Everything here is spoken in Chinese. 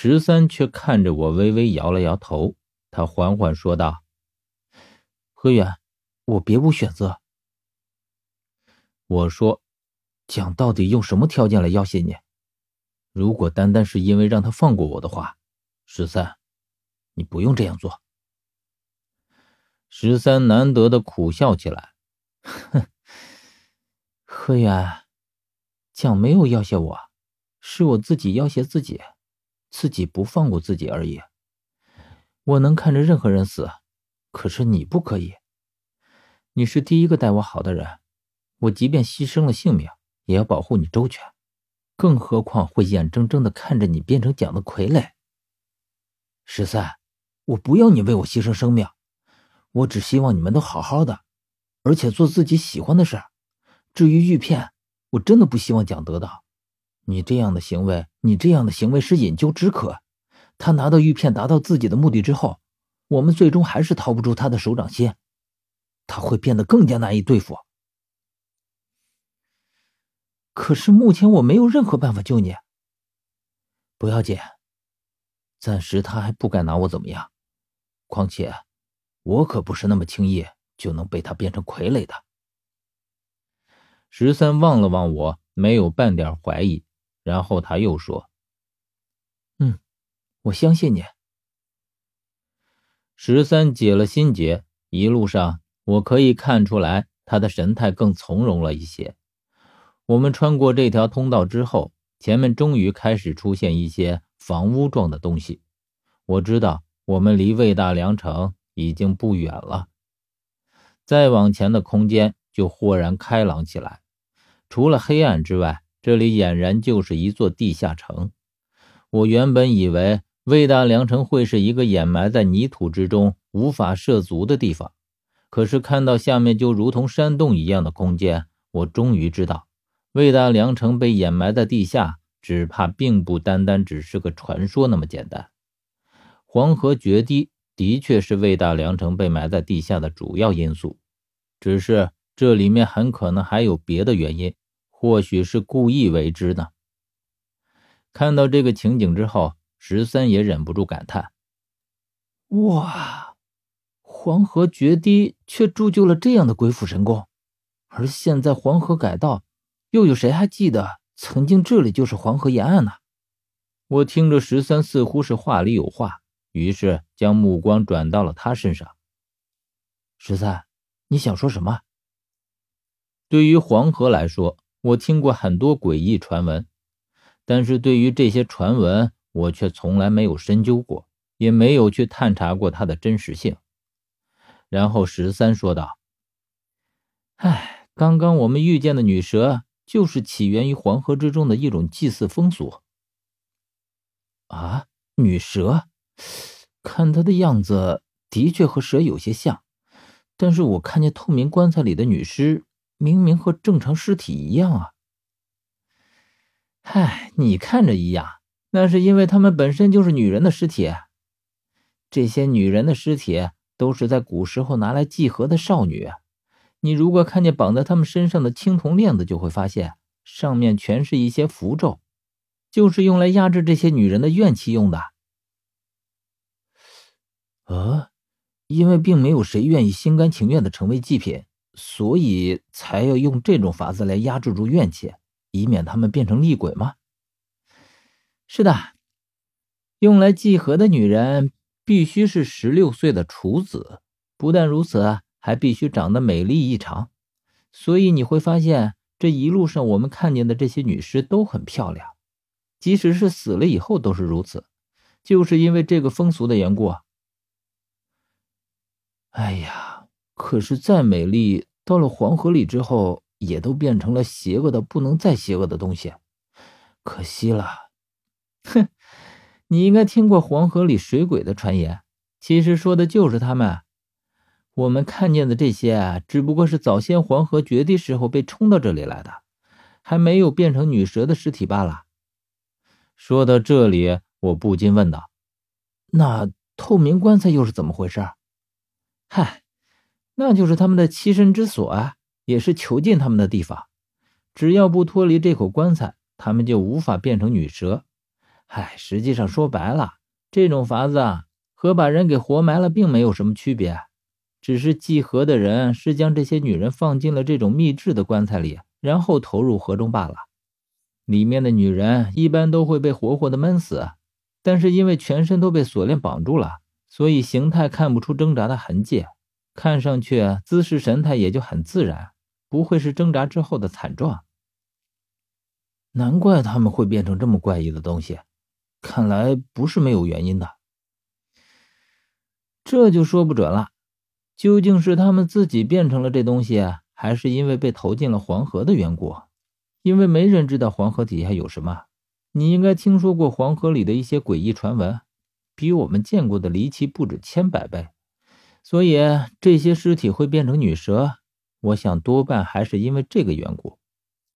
十三却看着我，微微摇了摇头。他缓缓说道：“何远，我别无选择。”我说：“蒋到底用什么条件来要挟你？如果单单是因为让他放过我的话，十三，你不用这样做。”十三难得的苦笑起来：“哼，何远，蒋没有要挟我，是我自己要挟自己，自己不放过自己而已。我能看着任何人死，可是你不可以。你是第一个待我好的人。”我即便牺牲了性命，也要保护你周全，更何况会眼睁睁的看着你变成蒋的傀儡。十三，我不要你为我牺牲生命，我只希望你们都好好的，而且做自己喜欢的事。至于玉片，我真的不希望蒋得到。你这样的行为，你这样的行为是引咎止渴。他拿到玉片，达到自己的目的之后，我们最终还是逃不出他的手掌心，他会变得更加难以对付。可是目前我没有任何办法救你。不要紧，暂时他还不敢拿我怎么样。况且，我可不是那么轻易就能被他变成傀儡的。十三望了望我，没有半点怀疑，然后他又说：“嗯，我相信你。”十三解了心结，一路上我可以看出来他的神态更从容了一些。我们穿过这条通道之后，前面终于开始出现一些房屋状的东西。我知道我们离魏大良城已经不远了。再往前的空间就豁然开朗起来，除了黑暗之外，这里俨然就是一座地下城。我原本以为魏大良城会是一个掩埋在泥土之中、无法涉足的地方，可是看到下面就如同山洞一样的空间，我终于知道。魏大良城被掩埋在地下，只怕并不单单只是个传说那么简单。黄河决堤的确是魏大良城被埋在地下的主要因素，只是这里面很可能还有别的原因，或许是故意为之呢。看到这个情景之后，十三也忍不住感叹：“哇，黄河决堤却铸就了这样的鬼斧神工，而现在黄河改道。”又有谁还记得曾经这里就是黄河沿岸呢？我听着十三似乎是话里有话，于是将目光转到了他身上。十三，你想说什么？对于黄河来说，我听过很多诡异传闻，但是对于这些传闻，我却从来没有深究过，也没有去探查过它的真实性。然后十三说道：“唉，刚刚我们遇见的女蛇。”就是起源于黄河之中的一种祭祀风俗。啊，女蛇，看她的样子的确和蛇有些像，但是我看见透明棺材里的女尸，明明和正常尸体一样啊。嗨，你看着一样，那是因为她们本身就是女人的尸体。这些女人的尸体都是在古时候拿来祭河的少女。你如果看见绑在他们身上的青铜链子，就会发现上面全是一些符咒，就是用来压制这些女人的怨气用的。呃，因为并没有谁愿意心甘情愿的成为祭品，所以才要用这种法子来压制住怨气，以免他们变成厉鬼吗？是的，用来祭河的女人必须是十六岁的处子。不但如此。还必须长得美丽异常，所以你会发现这一路上我们看见的这些女尸都很漂亮，即使是死了以后都是如此，就是因为这个风俗的缘故。哎呀，可是再美丽，到了黄河里之后，也都变成了邪恶的不能再邪恶的东西，可惜了。哼，你应该听过黄河里水鬼的传言，其实说的就是他们。我们看见的这些，只不过是早先黄河决堤时候被冲到这里来的，还没有变成女蛇的尸体罢了。说到这里，我不禁问道：“那透明棺材又是怎么回事？”嗨，那就是他们的栖身之所啊，也是囚禁他们的地方。只要不脱离这口棺材，他们就无法变成女蛇。唉，实际上说白了，这种法子啊，和把人给活埋了并没有什么区别，只是祭河的人是将这些女人放进了这种秘制的棺材里，然后投入河中罢了。里面的女人一般都会被活活的闷死，但是因为全身都被锁链绑住了，所以形态看不出挣扎的痕迹，看上去姿势神态也就很自然，不会是挣扎之后的惨状。难怪他们会变成这么怪异的东西，看来不是没有原因的。这就说不准了，究竟是他们自己变成了这东西，还是因为被投进了黄河的缘故？因为没人知道黄河底下有什么。你应该听说过黄河里的一些诡异传闻，比我们见过的离奇不止千百倍。所以这些尸体会变成女蛇，我想多半还是因为这个缘故。